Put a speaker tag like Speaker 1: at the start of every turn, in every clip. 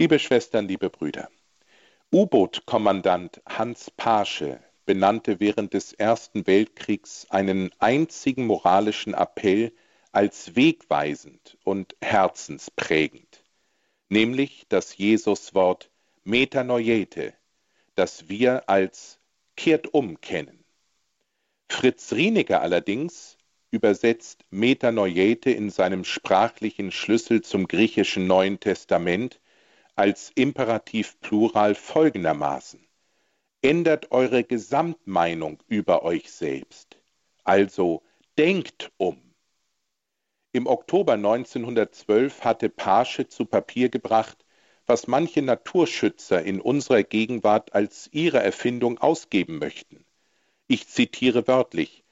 Speaker 1: Liebe Schwestern, liebe Brüder, U-Boot-Kommandant Hans Paasche benannte während des Ersten Weltkriegs einen einzigen moralischen Appell als wegweisend und herzensprägend, nämlich das Jesuswort Metanoiete, das wir als kehrt um kennen. Fritz Rienecker allerdings übersetzt Metanoiete in seinem sprachlichen Schlüssel zum griechischen Neuen Testament als Imperativ Plural folgendermaßen. Ändert eure Gesamtmeinung über euch selbst. Also denkt um. Im Oktober 1912 hatte Paasche zu Papier gebracht, was manche Naturschützer in unserer Gegenwart als ihre Erfindung ausgeben möchten. Ich zitiere wörtlich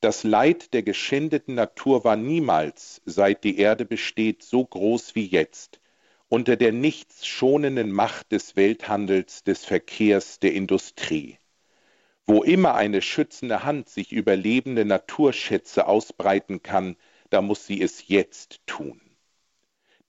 Speaker 1: Das Leid der geschändeten Natur war niemals, seit die Erde besteht, so groß wie jetzt unter der nichts schonenden Macht des Welthandels, des Verkehrs, der Industrie. Wo immer eine schützende Hand sich über lebende Naturschätze ausbreiten kann, da muss sie es jetzt tun.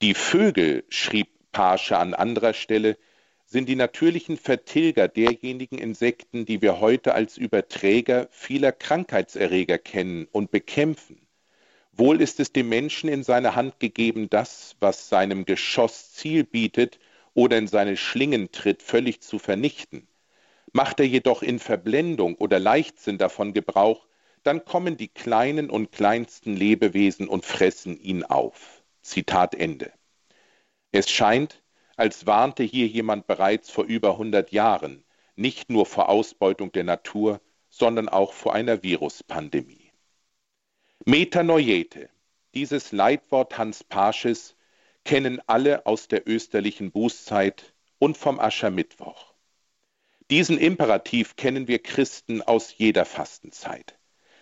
Speaker 1: Die Vögel, schrieb Paasche an anderer Stelle, sind die natürlichen Vertilger derjenigen Insekten, die wir heute als Überträger vieler Krankheitserreger kennen und bekämpfen. Wohl ist es dem Menschen in seine Hand gegeben, das, was seinem Geschoss Ziel bietet oder in seine Schlingen tritt, völlig zu vernichten. Macht er jedoch in Verblendung oder Leichtsinn davon Gebrauch, dann kommen die kleinen und kleinsten Lebewesen und fressen ihn auf. Zitat Ende. Es scheint, als warnte hier jemand bereits vor über 100 Jahren, nicht nur vor Ausbeutung der Natur, sondern auch vor einer Viruspandemie. Metanoiete, dieses Leitwort Hans Paasches, kennen alle aus der österlichen Bußzeit und vom Aschermittwoch. Diesen Imperativ kennen wir Christen aus jeder Fastenzeit.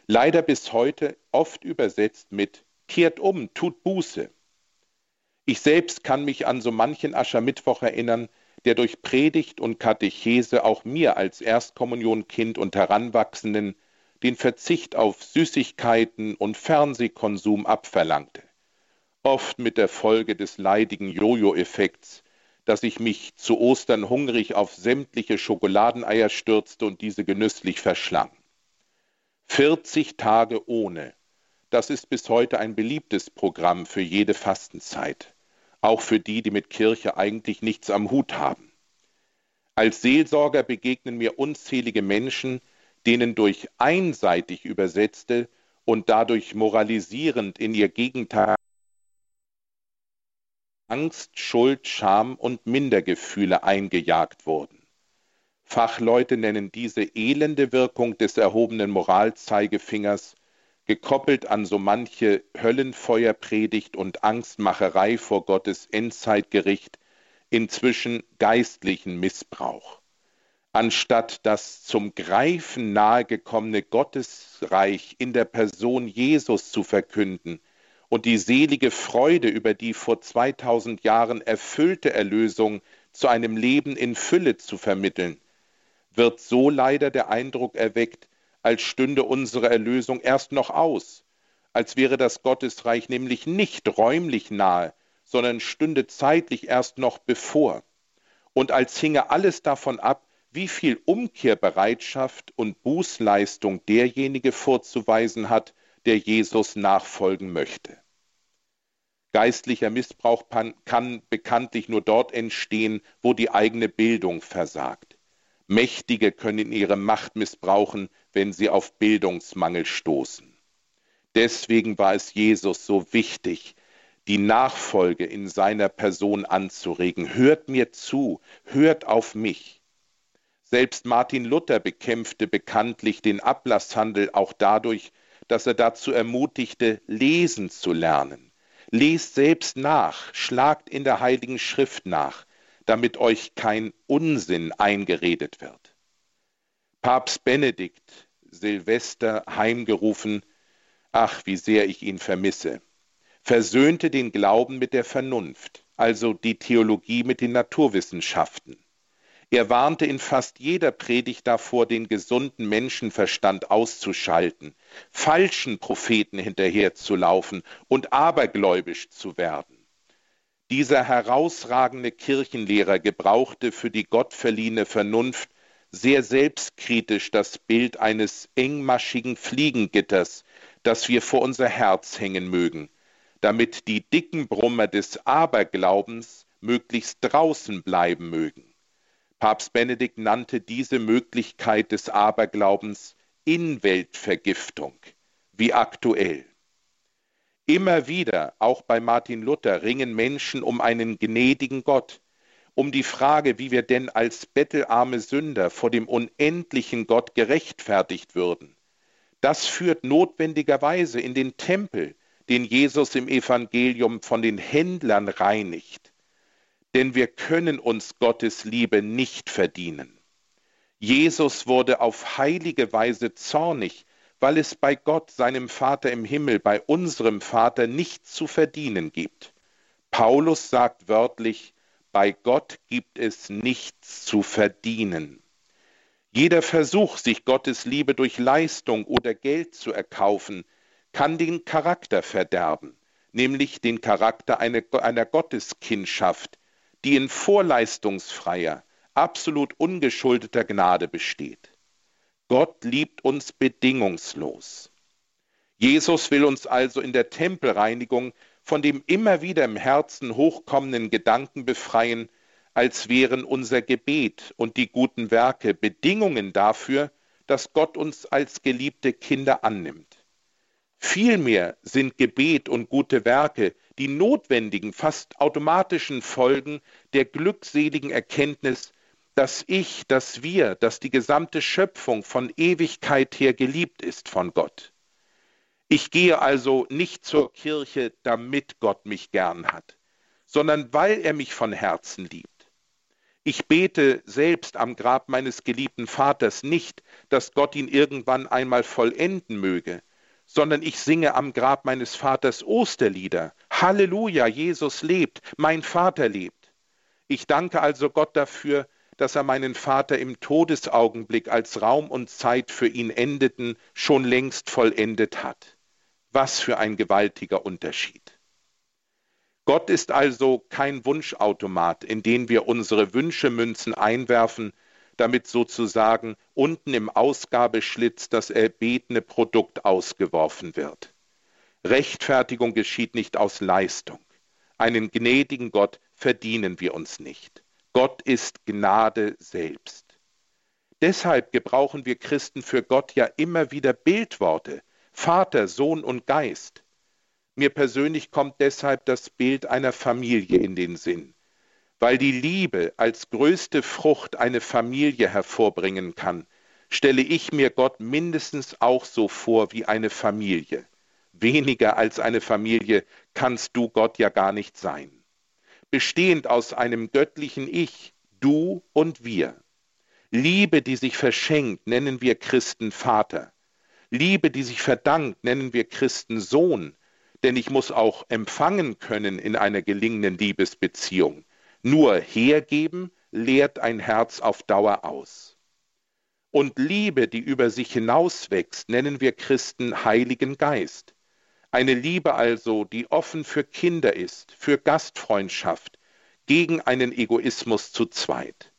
Speaker 1: Leider bis heute oft übersetzt mit Kehrt um, tut Buße. Ich selbst kann mich an so manchen Aschermittwoch erinnern, der durch Predigt und Katechese auch mir als Erstkommunionkind und Heranwachsenden den Verzicht auf Süßigkeiten und Fernsehkonsum abverlangte, oft mit der Folge des leidigen Jojo-Effekts, dass ich mich zu Ostern hungrig auf sämtliche Schokoladeneier stürzte und diese genüsslich verschlang. 40 Tage ohne, das ist bis heute ein beliebtes Programm für jede Fastenzeit, auch für die, die mit Kirche eigentlich nichts am Hut haben. Als Seelsorger begegnen mir unzählige Menschen, denen durch einseitig übersetzte und dadurch moralisierend in ihr Gegenteil Angst, Schuld, Scham und Mindergefühle eingejagt wurden. Fachleute nennen diese elende Wirkung des erhobenen Moralzeigefingers, gekoppelt an so manche Höllenfeuerpredigt und Angstmacherei vor Gottes Endzeitgericht, inzwischen geistlichen Missbrauch anstatt das zum Greifen nahegekommene Gottesreich in der Person Jesus zu verkünden und die selige Freude über die vor 2000 Jahren erfüllte Erlösung zu einem Leben in Fülle zu vermitteln, wird so leider der Eindruck erweckt, als stünde unsere Erlösung erst noch aus, als wäre das Gottesreich nämlich nicht räumlich nahe, sondern stünde zeitlich erst noch bevor, und als hinge alles davon ab, wie viel Umkehrbereitschaft und Bußleistung derjenige vorzuweisen hat, der Jesus nachfolgen möchte. Geistlicher Missbrauch kann bekanntlich nur dort entstehen, wo die eigene Bildung versagt. Mächtige können ihre Macht missbrauchen, wenn sie auf Bildungsmangel stoßen. Deswegen war es Jesus so wichtig, die Nachfolge in seiner Person anzuregen. Hört mir zu, hört auf mich. Selbst Martin Luther bekämpfte bekanntlich den Ablasshandel auch dadurch, dass er dazu ermutigte, lesen zu lernen. Lest selbst nach, schlagt in der Heiligen Schrift nach, damit euch kein Unsinn eingeredet wird. Papst Benedikt, Silvester heimgerufen, ach, wie sehr ich ihn vermisse, versöhnte den Glauben mit der Vernunft, also die Theologie mit den Naturwissenschaften. Er warnte in fast jeder Predigt davor, den gesunden Menschenverstand auszuschalten, falschen Propheten hinterherzulaufen und abergläubisch zu werden. Dieser herausragende Kirchenlehrer gebrauchte für die Gott verliehene Vernunft sehr selbstkritisch das Bild eines engmaschigen Fliegengitters, das wir vor unser Herz hängen mögen, damit die dicken Brummer des Aberglaubens möglichst draußen bleiben mögen. Papst Benedikt nannte diese Möglichkeit des Aberglaubens Inweltvergiftung, wie aktuell. Immer wieder, auch bei Martin Luther, ringen Menschen um einen gnädigen Gott, um die Frage, wie wir denn als bettelarme Sünder vor dem unendlichen Gott gerechtfertigt würden. Das führt notwendigerweise in den Tempel, den Jesus im Evangelium von den Händlern reinigt. Denn wir können uns Gottes Liebe nicht verdienen. Jesus wurde auf heilige Weise zornig, weil es bei Gott, seinem Vater im Himmel, bei unserem Vater nichts zu verdienen gibt. Paulus sagt wörtlich, bei Gott gibt es nichts zu verdienen. Jeder Versuch, sich Gottes Liebe durch Leistung oder Geld zu erkaufen, kann den Charakter verderben, nämlich den Charakter einer, Gotteskindschaft, die in vorleistungsfreier, absolut ungeschuldeter Gnade besteht. Gott liebt uns bedingungslos. Jesus will uns also in der Tempelreinigung von dem immer wieder im Herzen hochkommenden Gedanken befreien, als wären unser Gebet und die guten Werke Bedingungen dafür, dass Gott uns als geliebte Kinder annimmt. Vielmehr sind Gebet und gute Werke die notwendigen, fast automatischen Folgen der glückseligen Erkenntnis, dass ich, dass wir, dass die gesamte Schöpfung von Ewigkeit her geliebt ist von Gott. Ich gehe also nicht zur Kirche, damit Gott mich gern hat, sondern weil er mich von Herzen liebt. Ich bete selbst am Grab meines geliebten Vaters nicht, dass Gott ihn irgendwann einmal vollenden möge, sondern ich singe am Grab meines Vaters Osterlieder. Halleluja, Jesus lebt, mein Vater lebt. Ich danke also Gott dafür, dass er meinen Vater im Todesaugenblick, als Raum und Zeit für ihn endeten, schon längst vollendet hat. Was für ein gewaltiger Unterschied. Gott ist also kein Wunschautomat, in den wir unsere Wünschemünzen einwerfen, damit sozusagen unten im Ausgabeschlitz das erbetene Produkt ausgeworfen wird. Rechtfertigung geschieht nicht aus Leistung. Einen gnädigen Gott verdienen wir uns nicht. Gott ist Gnade selbst. Deshalb gebrauchen wir Christen für Gott ja immer wieder Bildworte, Vater, Sohn und Geist. Mir persönlich kommt deshalb das Bild einer Familie in den Sinn, weil die Liebe als größte Frucht eine Familie hervorbringen kann, stelle ich mir Gott mindestens auch so vor wie eine Familie. Weniger als eine Familie kannst du Gott ja gar nicht sein bestehend aus einem göttlichen Ich, du und wir. Liebe, die sich verschenkt, nennen wir Christen Vater. Liebe, die sich verdankt, nennen wir Christen Sohn. Denn ich muss auch empfangen können in einer gelingenden Liebesbeziehung. Nur hergeben lehrt ein Herz auf Dauer aus. Und Liebe, die über sich hinauswächst, nennen wir Christen Heiligen Geist. Eine Liebe also, die offen für Kinder ist, für Gastfreundschaft, gegen einen Egoismus zu zweit.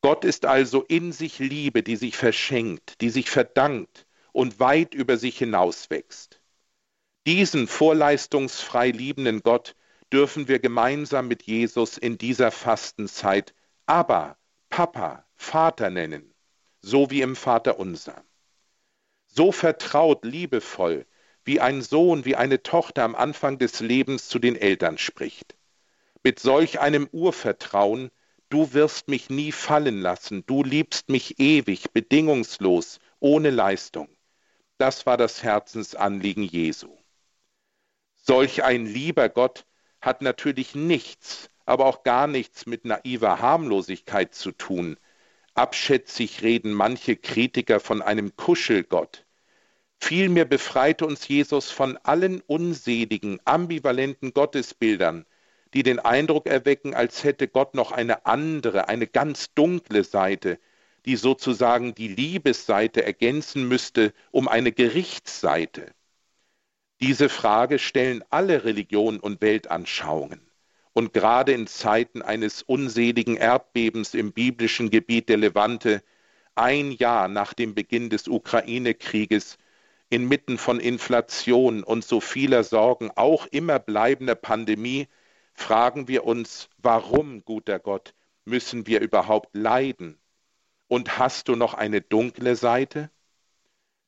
Speaker 1: Gott ist also in sich Liebe, die sich verschenkt, die sich verdankt und weit über sich hinauswächst. Diesen vorleistungsfrei liebenden Gott dürfen wir gemeinsam mit Jesus in dieser Fastenzeit Abba, Papa, Vater nennen, so wie im Vater unser. So vertraut, liebevoll, wie ein Sohn, wie eine Tochter am Anfang des Lebens zu den Eltern spricht. Mit solch einem Urvertrauen, du wirst mich nie fallen lassen, du liebst mich ewig, bedingungslos, ohne Leistung. Das war das Herzensanliegen Jesu. Solch ein lieber Gott hat natürlich nichts, aber auch gar nichts mit naiver Harmlosigkeit zu tun. Abschätzig reden manche Kritiker von einem Kuschelgott. Vielmehr befreite uns Jesus von allen unseligen, ambivalenten Gottesbildern, die den Eindruck erwecken, als hätte Gott noch eine andere, eine ganz dunkle Seite, die sozusagen die Liebesseite ergänzen müsste um eine Gerichtsseite. Diese Frage stellen alle Religionen und Weltanschauungen. und gerade in Zeiten eines unseligen Erdbebens im biblischen Gebiet der Levante, ein Jahr nach dem Beginn des Ukraine-Krieges, inmitten von Inflation und so vieler Sorgen, auch immer bleibender Pandemie, fragen wir uns, warum, guter Gott, müssen wir überhaupt leiden? Und hast du noch eine dunkle Seite?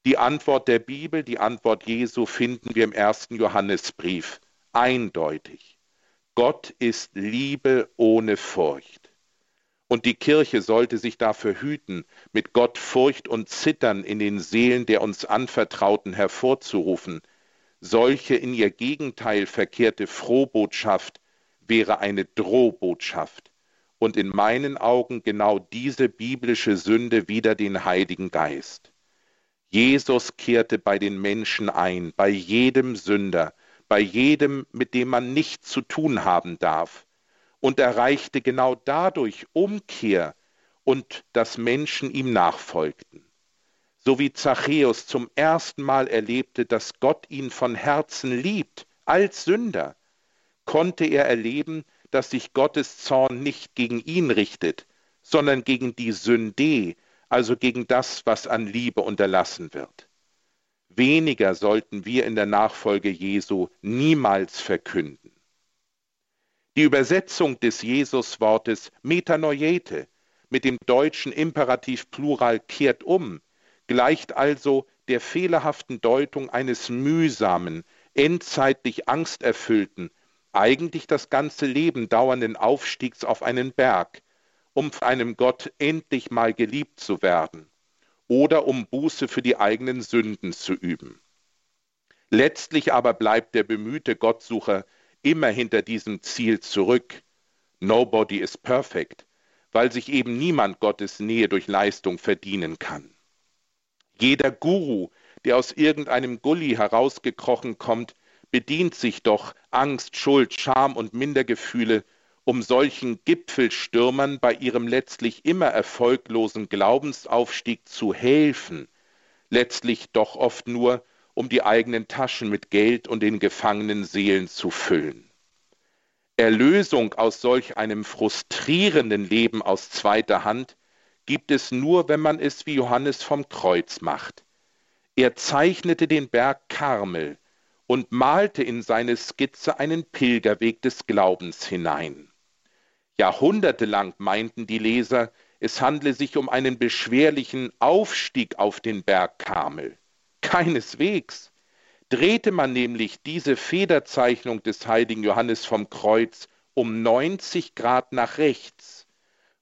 Speaker 1: Die Antwort der Bibel, die Antwort Jesu finden wir im ersten Johannesbrief eindeutig. Gott ist Liebe ohne Furcht. Und die Kirche sollte sich dafür hüten, mit Gott Furcht und Zittern in den Seelen der uns Anvertrauten hervorzurufen. Solche in ihr Gegenteil verkehrte Frohbotschaft wäre eine Drohbotschaft und in meinen Augen genau diese biblische Sünde wider den Heiligen Geist. Jesus kehrte bei den Menschen ein, bei jedem Sünder, bei jedem, mit dem man nichts zu tun haben darf, und erreichte genau dadurch Umkehr und dass Menschen ihm nachfolgten. So wie Zachäus zum ersten Mal erlebte, dass Gott ihn von Herzen liebt, als Sünder, konnte er erleben, dass sich Gottes Zorn nicht gegen ihn richtet, sondern gegen die Sünde, also gegen das, was an Liebe unterlassen wird. Weniger sollten wir in der Nachfolge Jesu niemals verkünden. Die Übersetzung des Jesuswortes Metanoiete mit dem deutschen Imperativ Plural kehrt um, gleicht also der fehlerhaften Deutung eines mühsamen, endzeitlich angsterfüllten, eigentlich das ganze Leben dauernden Aufstiegs auf einen Berg, um einem Gott endlich mal geliebt zu werden oder um Buße für die eigenen Sünden zu üben. Letztlich aber bleibt der bemühte Gottsucher immer hinter diesem Ziel zurück. Nobody is perfect, weil sich eben niemand Gottes Nähe durch Leistung verdienen kann. Jeder Guru, der aus irgendeinem Gully herausgekrochen kommt, bedient sich doch Angst, Schuld, Scham und Mindergefühle um solchen Gipfelstürmern bei ihrem letztlich immer erfolglosen Glaubensaufstieg zu helfen, letztlich doch oft nur, um die eigenen Taschen mit Geld und den gefangenen Seelen zu füllen. Erlösung aus solch einem frustrierenden Leben aus zweiter Hand gibt es nur, wenn man es wie Johannes vom Kreuz macht. Er zeichnete den Berg Karmel und malte in seine Skizze einen Pilgerweg des Glaubens hinein. Jahrhundertelang meinten die Leser, es handle sich um einen beschwerlichen Aufstieg auf den Berg Karmel. Keineswegs. Drehte man nämlich diese Federzeichnung des heiligen Johannes vom Kreuz um 90 Grad nach rechts,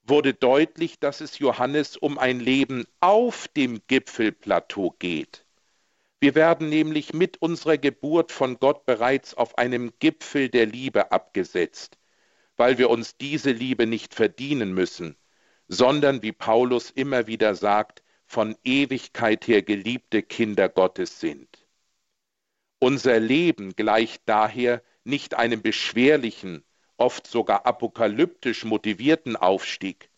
Speaker 1: wurde deutlich, dass es Johannes um ein Leben auf dem Gipfelplateau geht. Wir werden nämlich mit unserer Geburt von Gott bereits auf einem Gipfel der Liebe abgesetzt weil wir uns diese Liebe nicht verdienen müssen, sondern, wie Paulus immer wieder sagt, von Ewigkeit her geliebte Kinder Gottes sind. Unser Leben gleicht daher nicht einem beschwerlichen, oft sogar apokalyptisch motivierten Aufstieg,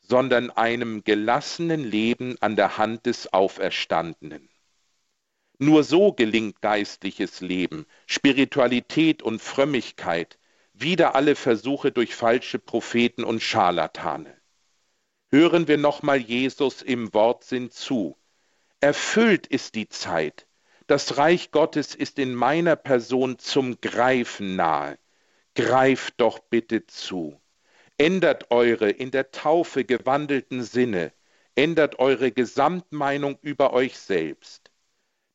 Speaker 1: sondern einem gelassenen Leben an der Hand des Auferstandenen. Nur so gelingt geistliches Leben, Spiritualität und Frömmigkeit, wieder alle Versuche durch falsche Propheten und Scharlatane. Hören wir nochmal Jesus im Wortsinn zu. Erfüllt ist die Zeit. Das Reich Gottes ist in meiner Person zum Greifen nahe. Greift doch bitte zu. Ändert eure in der Taufe gewandelten Sinne, ändert eure Gesamtmeinung über euch selbst.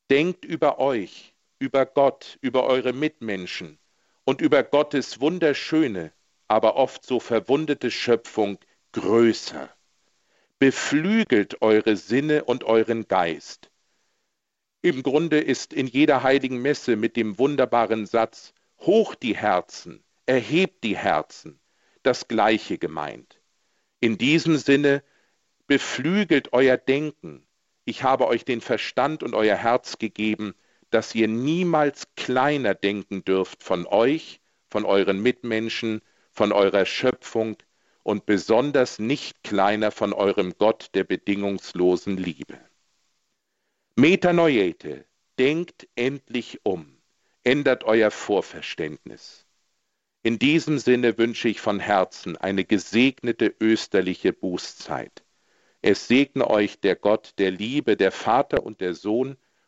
Speaker 1: Denkt über euch, über Gott, über eure Mitmenschen und über Gottes wunderschöne, aber oft so verwundete Schöpfung größer. Beflügelt eure Sinne und euren Geist. Im Grunde ist in jeder heiligen Messe mit dem wunderbaren Satz Hoch die Herzen, erhebt die Herzen, das Gleiche gemeint. In diesem Sinne beflügelt euer Denken. Ich habe euch den Verstand und euer Herz gegeben, dass ihr niemals kleiner denken dürft von euch, von euren Mitmenschen, von eurer Schöpfung und besonders nicht kleiner von eurem Gott der bedingungslosen Liebe. Metanoiete, denkt endlich um, ändert euer Vorverständnis. In diesem Sinne wünsche ich von Herzen eine gesegnete österliche Bußzeit. Es segne euch der Gott der Liebe, der Vater und der Sohn